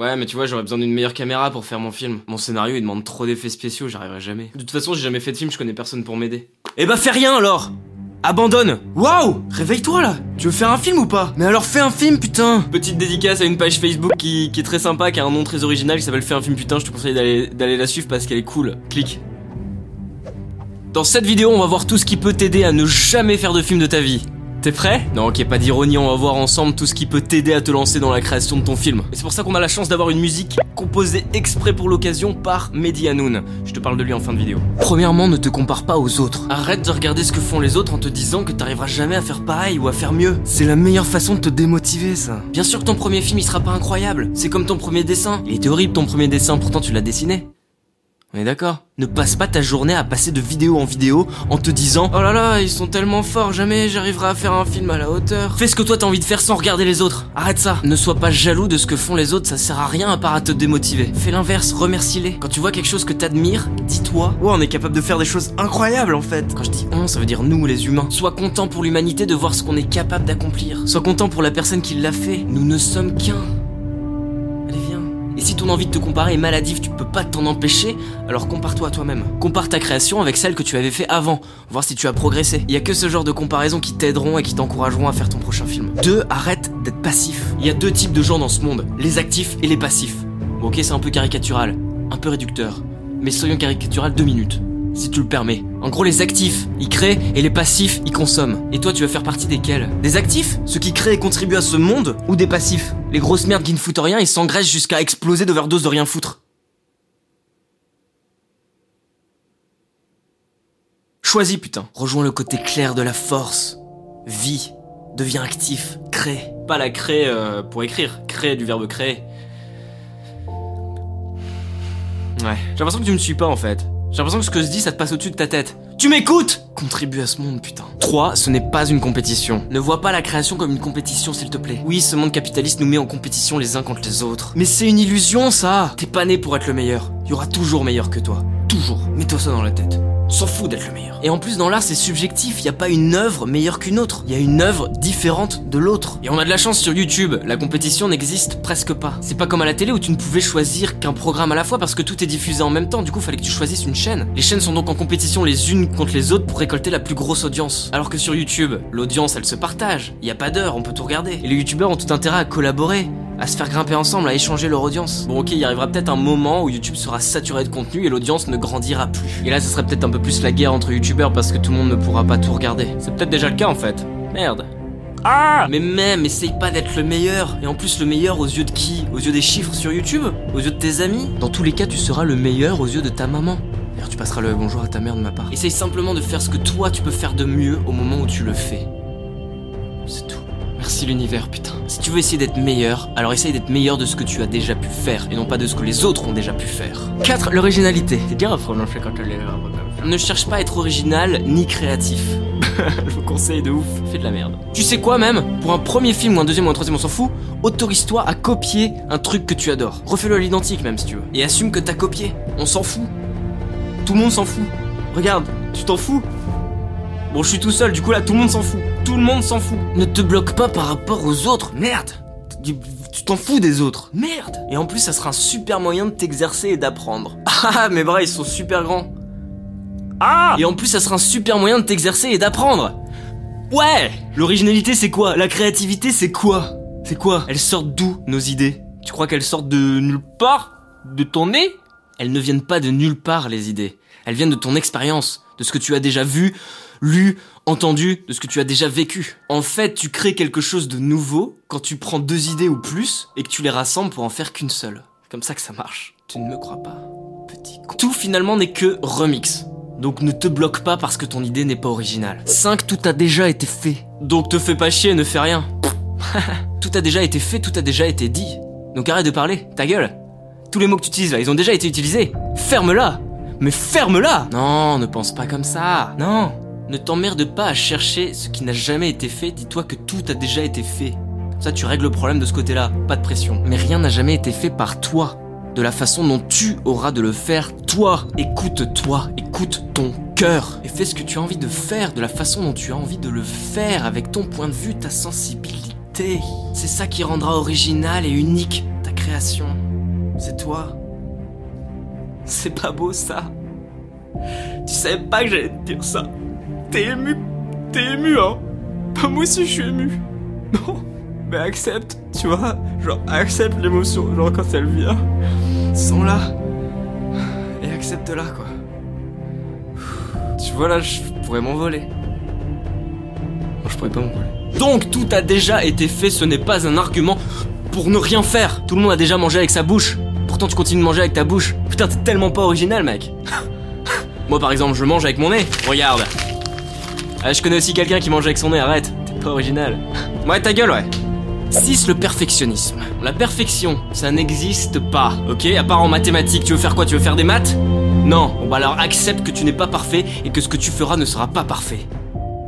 Ouais, mais tu vois, j'aurais besoin d'une meilleure caméra pour faire mon film. Mon scénario, il demande trop d'effets spéciaux, j'arriverai jamais. De toute façon, j'ai jamais fait de film, je connais personne pour m'aider. Eh bah, fais rien alors Abandonne Waouh Réveille-toi là Tu veux faire un film ou pas? Mais alors fais un film putain Petite dédicace à une page Facebook qui, est très sympa, qui a un nom très original, qui s'appelle Fais un film putain, je te conseille d'aller d'aller la suivre parce qu'elle est cool. Clique. Dans cette vidéo, on va voir tout ce qui peut t'aider à ne jamais faire de film de ta vie. T'es prêt Non, ok, pas d'ironie, on va voir ensemble tout ce qui peut t'aider à te lancer dans la création de ton film. Et c'est pour ça qu'on a la chance d'avoir une musique composée exprès pour l'occasion par Mehdi Hanoun. Je te parle de lui en fin de vidéo. Premièrement, ne te compare pas aux autres. Arrête de regarder ce que font les autres en te disant que t'arriveras jamais à faire pareil ou à faire mieux. C'est la meilleure façon de te démotiver, ça. Bien sûr que ton premier film, il sera pas incroyable. C'est comme ton premier dessin. Il était horrible ton premier dessin, pourtant tu l'as dessiné. On est d'accord? Ne passe pas ta journée à passer de vidéo en vidéo en te disant Oh là là, ils sont tellement forts, jamais j'arriverai à faire un film à la hauteur. Fais ce que toi t'as envie de faire sans regarder les autres. Arrête ça. Ne sois pas jaloux de ce que font les autres, ça sert à rien à part à te démotiver. Fais l'inverse, remercie-les. Quand tu vois quelque chose que t'admires, dis-toi Ouais, on est capable de faire des choses incroyables en fait. Quand je dis on, ça veut dire nous les humains. Sois content pour l'humanité de voir ce qu'on est capable d'accomplir. Sois content pour la personne qui l'a fait. Nous ne sommes qu'un. Et si ton envie de te comparer est maladive, tu peux pas t'en empêcher, alors compare-toi à toi-même. Compare ta création avec celle que tu avais fait avant, voir si tu as progressé. Il y a que ce genre de comparaisons qui t'aideront et qui t'encourageront à faire ton prochain film. 2. Arrête d'être passif. Il y a deux types de gens dans ce monde, les actifs et les passifs. Bon, ok, c'est un peu caricatural, un peu réducteur, mais soyons caricatural deux minutes. Si tu le permets. En gros, les actifs, ils créent et les passifs, ils consomment. Et toi, tu vas faire partie desquels? Des actifs? Ceux qui créent et contribuent à ce monde Ou des passifs? Les grosses merdes qui ne foutent rien et s'engraissent jusqu'à exploser d'overdose de rien foutre. Choisis, putain. Rejoins le côté clair de la force. Vis. Deviens actif. Crée. Pas la crée euh, pour écrire. Crée du verbe créer. Ouais. J'ai l'impression que tu me suis pas en fait. J'ai l'impression que ce que je dis, ça te passe au-dessus de ta tête. Tu m'écoutes Contribue à ce monde, putain. 3. Ce n'est pas une compétition. Ne vois pas la création comme une compétition, s'il te plaît. Oui, ce monde capitaliste nous met en compétition les uns contre les autres. Mais c'est une illusion, ça T'es pas né pour être le meilleur. Il y aura toujours meilleur que toi. Toujours. Mets-toi ça dans la tête. S'en fout d'être le meilleur. Et en plus, dans l'art, c'est subjectif. Il a pas une œuvre meilleure qu'une autre. Il y a une œuvre différente de l'autre. Et on a de la chance sur YouTube. La compétition n'existe presque pas. C'est pas comme à la télé où tu ne pouvais choisir qu'un programme à la fois parce que tout est diffusé en même temps. Du coup, fallait que tu choisisses une chaîne. Les chaînes sont donc en compétition les unes contre les autres pour récolter la plus grosse audience. Alors que sur YouTube, l'audience, elle se partage. Il y a pas d'heure, on peut tout regarder. Et les youtubeurs ont tout intérêt à collaborer à se faire grimper ensemble, à échanger leur audience. Bon ok, il arrivera peut-être un moment où YouTube sera saturé de contenu et l'audience ne grandira plus. Et là, ce serait peut-être un peu plus la guerre entre youtubeurs parce que tout le monde ne pourra pas tout regarder. C'est peut-être déjà le cas en fait. Merde. Ah Mais même, essaye pas d'être le meilleur. Et en plus, le meilleur aux yeux de qui? Aux yeux des chiffres sur YouTube? Aux yeux de tes amis? Dans tous les cas, tu seras le meilleur aux yeux de ta maman. D'ailleurs, tu passeras le bonjour à ta mère de ma part. Essaye simplement de faire ce que toi tu peux faire de mieux au moment où tu le fais. C'est tout. Merci l'univers, putain. Si tu veux essayer d'être meilleur, alors essaye d'être meilleur de ce que tu as déjà pu faire et non pas de ce que les autres ont déjà pu faire. 4. L'originalité. C'est bien à prononcer quand est Ne cherche pas à être original ni créatif. Je vous conseille de ouf, fais de la merde. Tu sais quoi même? Pour un premier film ou un deuxième ou un troisième, on s'en fout, autorise-toi à copier un truc que tu adores. Refais-le à l'identique même si tu veux. Et assume que t'as copié. On s'en fout. Tout le monde s'en fout. Regarde, tu t'en fous Bon, je suis tout seul, du coup là, tout le monde s'en fout. Tout le monde s'en fout. Ne te bloque pas par rapport aux autres, merde. Tu t'en fous des autres, merde. Et en plus, ça sera un super moyen de t'exercer et d'apprendre. Ah, mes bras, ils sont super grands. Ah Et en plus, ça sera un super moyen de t'exercer et d'apprendre. Ouais L'originalité, c'est quoi? La créativité, c'est quoi? C'est quoi? Elles sortent d'où, nos idées? Tu crois qu'elles sortent de nulle part? De ton nez? Elles ne viennent pas de nulle part, les idées. Elles viennent de ton expérience, de ce que tu as déjà vu, lu, entendu, de ce que tu as déjà vécu. En fait, tu crées quelque chose de nouveau quand tu prends deux idées ou plus et que tu les rassembles pour en faire qu'une seule. C'est comme ça que ça marche. Tu ne me crois pas, petit con. Tout finalement n'est que remix. Donc ne te bloque pas parce que ton idée n'est pas originale. 5. Tout a déjà été fait. Donc te fais pas chier, ne fais rien. tout a déjà été fait, tout a déjà été dit. Donc arrête de parler, ta gueule. Tous les mots que tu utilises là, ils ont déjà été utilisés. Ferme-la Mais ferme-la Non, ne pense pas comme ça. Non Ne t'emmerde pas à chercher ce qui n'a jamais été fait, dis-toi que tout a déjà été fait. Ça, tu règles le problème de ce côté-là, pas de pression. Mais rien n'a jamais été fait par toi. De la façon dont tu auras de le faire, toi. Écoute-toi, écoute ton cœur. Et fais ce que tu as envie de faire, de la façon dont tu as envie de le faire, avec ton point de vue, ta sensibilité. C'est ça qui rendra original et unique ta création. C'est toi. C'est pas beau ça. Tu savais pas que j'allais te dire ça. T'es ému. T'es ému, hein. Bah, moi aussi je suis ému. Non. Mais accepte, tu vois. Genre, accepte l'émotion, genre quand elle vient. Sens-la. Et accepte-la, quoi. Tu vois là, je pourrais m'envoler. Non, je pourrais pas m'envoler. Donc tout a déjà été fait, ce n'est pas un argument pour ne rien faire. Tout le monde a déjà mangé avec sa bouche. Pourtant tu continues de manger avec ta bouche. Putain, t'es tellement pas original, mec. Moi par exemple, je mange avec mon nez. Regarde. Ah, je connais aussi quelqu'un qui mange avec son nez, arrête. T'es pas original. Ouais, ta gueule, ouais. 6. Le perfectionnisme. La perfection, ça n'existe pas, ok? À part en mathématiques, tu veux faire quoi? Tu veux faire des maths? Non, bon bah alors accepte que tu n'es pas parfait et que ce que tu feras ne sera pas parfait.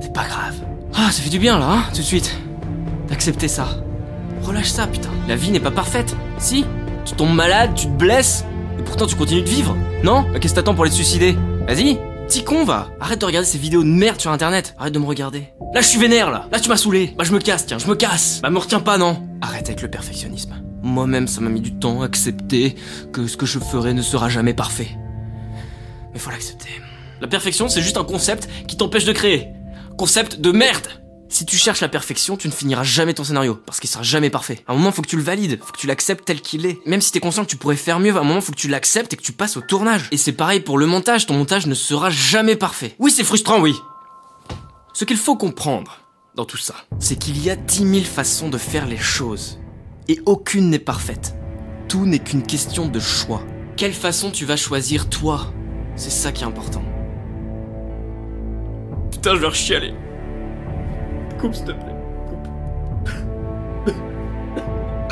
C'est pas grave. Ah, ça fait du bien là, hein, tout de suite. D'accepter ça. Relâche ça, putain. La vie n'est pas parfaite. Si, tu tombes malade, tu te blesses, et pourtant tu continues de vivre. Non? Qu'est-ce que t'attends pour aller te suicider Vas-y Petit con va. Arrête de regarder ces vidéos de merde sur internet. Arrête de me regarder. Là je suis vénère là. Là tu m'as saoulé. Bah je me casse tiens je me casse. Bah me retiens pas non. Arrête avec le perfectionnisme. Moi-même ça m'a mis du temps à accepter que ce que je ferai ne sera jamais parfait. Mais faut l'accepter. La perfection c'est juste un concept qui t'empêche de créer. Concept de merde si tu cherches la perfection, tu ne finiras jamais ton scénario, parce qu'il sera jamais parfait. À un moment, faut que tu le valides, faut que tu l'acceptes tel qu'il est. Même si t'es conscient que tu pourrais faire mieux, à un moment, faut que tu l'acceptes et que tu passes au tournage. Et c'est pareil pour le montage, ton montage ne sera jamais parfait. Oui, c'est frustrant, oui. Ce qu'il faut comprendre dans tout ça, c'est qu'il y a dix mille façons de faire les choses. Et aucune n'est parfaite. Tout n'est qu'une question de choix. Quelle façon tu vas choisir toi? C'est ça qui est important. Putain, je vais rechialer. Coupe, s'il te plaît. Coupe.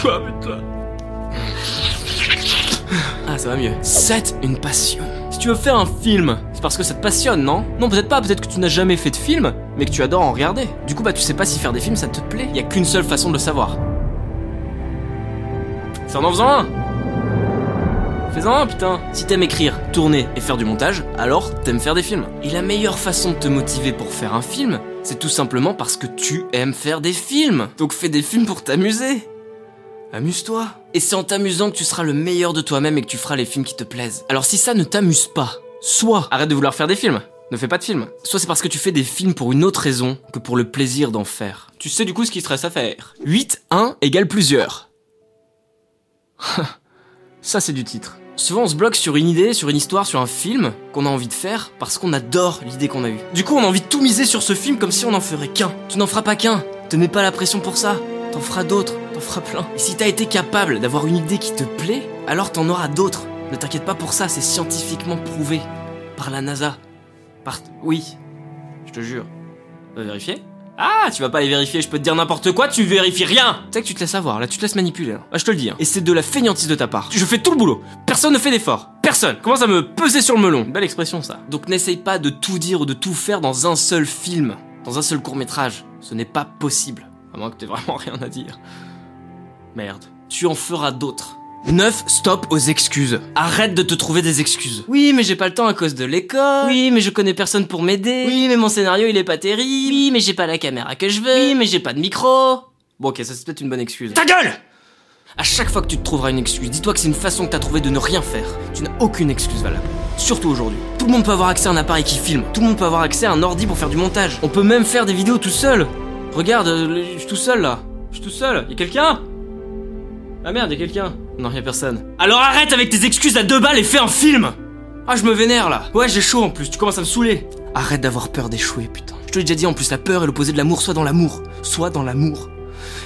Quoi, putain Ah, ça va mieux. 7. Une passion. Si tu veux faire un film, c'est parce que ça te passionne, non? Non, peut-être pas, peut-être que tu n'as jamais fait de film, mais que tu adores en regarder. Du coup, bah, tu sais pas si faire des films, ça te plaît. Y a qu'une seule façon de le savoir. C'est en en faisant un Fais-en un, putain Si t'aimes écrire, tourner et faire du montage, alors t'aimes faire des films. Et la meilleure façon de te motiver pour faire un film, c'est tout simplement parce que tu aimes faire des films. Donc fais des films pour t'amuser. Amuse-toi. Et c'est en t'amusant que tu seras le meilleur de toi-même et que tu feras les films qui te plaisent. Alors si ça ne t'amuse pas, soit arrête de vouloir faire des films. Ne fais pas de films. Soit c'est parce que tu fais des films pour une autre raison que pour le plaisir d'en faire. Tu sais du coup ce qu'il te reste à faire. 8, 1 égale plusieurs. ça c'est du titre. Souvent on se bloque sur une idée, sur une histoire, sur un film qu'on a envie de faire parce qu'on adore l'idée qu'on a eue. Du coup on a envie de tout miser sur ce film comme si on n'en ferait qu'un. Tu n'en feras pas qu'un. Te mets pas la pression pour ça. T'en feras d'autres, t'en feras plein. Et si t'as été capable d'avoir une idée qui te plaît, alors t'en auras d'autres. Ne t'inquiète pas pour ça, c'est scientifiquement prouvé. Par la NASA. Par... Oui. Je te jure. Vérifier ah, tu vas pas les vérifier, je peux te dire n'importe quoi, tu vérifies rien Tu sais que tu te laisses avoir, là tu te laisses manipuler. Là. Ah, je te le dis. Hein. Et c'est de la feignantise de ta part. Je fais tout le boulot. Personne ne fait d'effort. Personne. Commence à me peser sur le melon. Belle expression ça. Donc n'essaye pas de tout dire ou de tout faire dans un seul film, dans un seul court métrage. Ce n'est pas possible. À moins que t'aies vraiment rien à dire. Merde. Tu en feras d'autres. 9. Stop aux excuses. Arrête de te trouver des excuses. Oui, mais j'ai pas le temps à cause de l'école. Oui, mais je connais personne pour m'aider. Oui, mais mon scénario il est pas terrible. Oui, mais j'ai pas la caméra que je veux. Oui, mais j'ai pas de micro. Bon, ok, ça c'est peut-être une bonne excuse. Ta gueule À chaque fois que tu te trouveras une excuse, dis-toi que c'est une façon que t'as trouvé de ne rien faire. Tu n'as aucune excuse valable. Surtout aujourd'hui. Tout le monde peut avoir accès à un appareil qui filme. Tout le monde peut avoir accès à un ordi pour faire du montage. On peut même faire des vidéos tout seul. Regarde, euh, je suis tout seul là. Je suis tout seul. Y'a quelqu'un? Ah merde, y'a quelqu'un. Non, y'a personne. Alors arrête avec tes excuses à deux balles et fais un film Ah, je me vénère là. Ouais, j'ai chaud en plus, tu commences à me saouler. Arrête d'avoir peur d'échouer, putain. Je te l'ai déjà dit, en plus, la peur est l'opposé de l'amour, soit dans l'amour. Soit dans l'amour.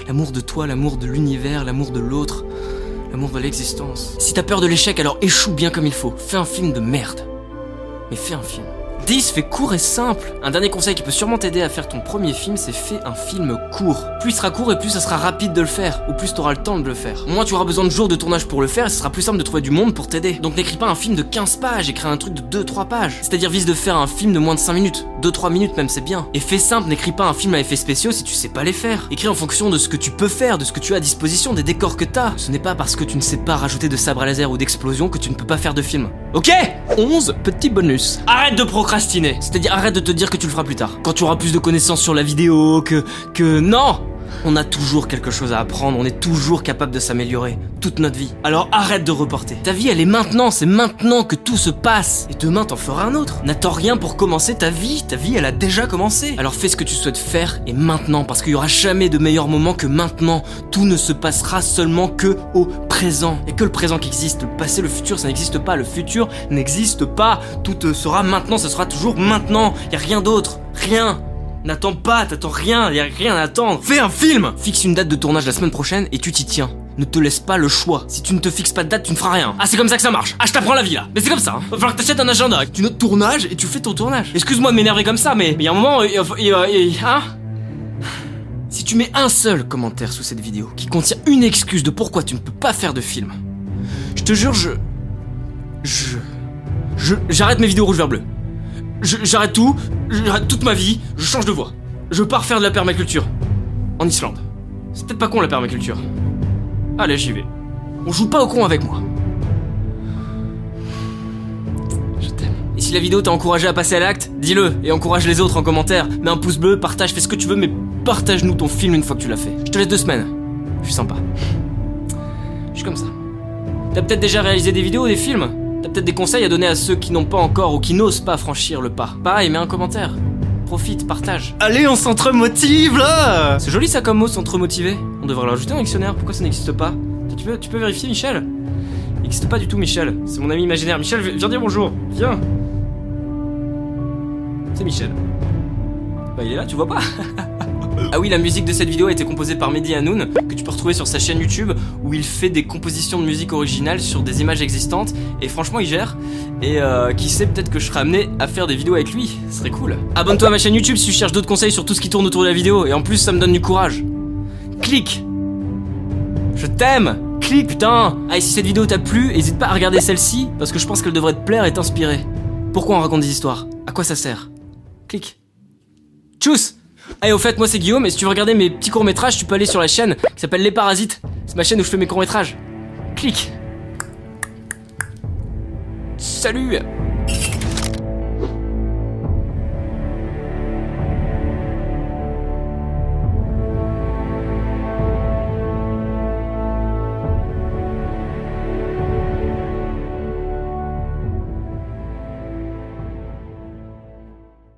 L'amour de toi, l'amour de l'univers, l'amour de l'autre, l'amour de l'existence. Si t'as peur de l'échec, alors échoue bien comme il faut. Fais un film de merde. Mais fais un film. 10 fait court et simple. Un dernier conseil qui peut sûrement t'aider à faire ton premier film, c'est fais un film court. Plus il sera court et plus ça sera rapide de le faire, ou plus t'auras le temps de le faire. Moins tu auras besoin de jours de tournage pour le faire, et ce sera plus simple de trouver du monde pour t'aider. Donc n'écris pas un film de 15 pages, écris un truc de 2-3 pages. C'est-à-dire vise de faire un film de moins de 5 minutes. 2-3 minutes même c'est bien. Et fais simple, n'écris pas un film à effets spéciaux si tu sais pas les faire. Écris en fonction de ce que tu peux faire, de ce que tu as à disposition, des décors que t'as. Ce n'est pas parce que tu ne sais pas rajouter de sabre laser ou d'explosion que tu ne peux pas faire de film. Ok? 11 petits bonus. Arrête de procrastiner. C'est-à-dire arrête de te dire que tu le feras plus tard. Quand tu auras plus de connaissances sur la vidéo, que... que... Non On a toujours quelque chose à apprendre, on est toujours capable de s'améliorer, toute notre vie. Alors arrête de reporter. Ta vie, elle est maintenant, c'est maintenant que tout se passe. Et demain, t'en feras un autre. N'attends rien pour commencer ta vie, ta vie, elle a déjà commencé. Alors fais ce que tu souhaites faire et maintenant, parce qu'il y aura jamais de meilleur moment que maintenant. Tout ne se passera seulement que au présent. Et que le présent qui existe, le passé, le futur, ça n'existe pas. Le futur n'existe pas. Tout sera maintenant, ça sera toujours maintenant. Y a rien d'autre. Rien. N'attends pas, t'attends rien, y a rien à attendre. Fais un film Fixe une date de tournage la semaine prochaine et tu t'y tiens. Ne te laisse pas le choix. Si tu ne te fixes pas de date, tu ne feras rien. Ah, c'est comme ça que ça marche. Ah, je t'apprends la vie là. Mais c'est comme ça. Hein. Va falloir que t'achètes un agenda. Tu notes tournage et tu fais ton tournage. Excuse-moi de m'énerver comme ça, mais il y a un moment, hein? Si tu mets un seul commentaire sous cette vidéo qui contient une excuse de pourquoi tu ne peux pas faire de film, je te jure, je, je, je, j'arrête mes vidéos rouge vert bleu j'arrête tout, j'arrête toute ma vie, je change de voie. Je pars faire de la permaculture. En Islande. C'est peut-être pas con la permaculture. Allez, j'y vais. On joue pas au con avec moi. Je t'aime. Et si la vidéo t'a encouragé à passer à l'acte, dis-le et encourage les autres en commentaire. Mets un pouce bleu, partage, fais ce que tu veux, mais partage-nous ton film une fois que tu l'as fait. Je te laisse deux semaines. Je suis sympa. Je suis comme ça. T'as peut-être déjà réalisé des vidéos, des films? T'as peut-être des conseils à donner à ceux qui n'ont pas encore ou qui n'osent pas franchir le pas. Pareil, mets un commentaire. Profite, partage. Allez, on s'entre-motive là C'est joli ça comme mot, s'entre-motiver. On devrait l'ajouter dans le dictionnaire, pourquoi ça n'existe pas? Tu peux, tu peux vérifier Michel? Il n'existe pas du tout Michel, c'est mon ami imaginaire. Michel, viens dire bonjour, viens C'est Michel. Bah il est là, tu vois pas? Ah oui, la musique de cette vidéo a été composée par Mehdi Hanoun, que tu peux retrouver sur sa chaîne YouTube, où il fait des compositions de musique originales sur des images existantes, et franchement il gère, et euh, qui sait peut-être que je serai amené à faire des vidéos avec lui, ce serait cool. Abonne-toi à ma chaîne YouTube si tu cherches d'autres conseils sur tout ce qui tourne autour de la vidéo, et en plus ça me donne du courage. Clique. Je t'aime. Clique putain. Ah si cette vidéo t'a plu, n'hésite pas à regarder celle-ci, parce que je pense qu'elle devrait te plaire et t'inspirer. Pourquoi on raconte des histoires? À quoi ça sert? Clique. Tchuss Allez, au fait, moi c'est Guillaume, et si tu veux regarder mes petits courts-métrages, tu peux aller sur la chaîne qui s'appelle Les Parasites. C'est ma chaîne où je fais mes courts-métrages. Clique. Salut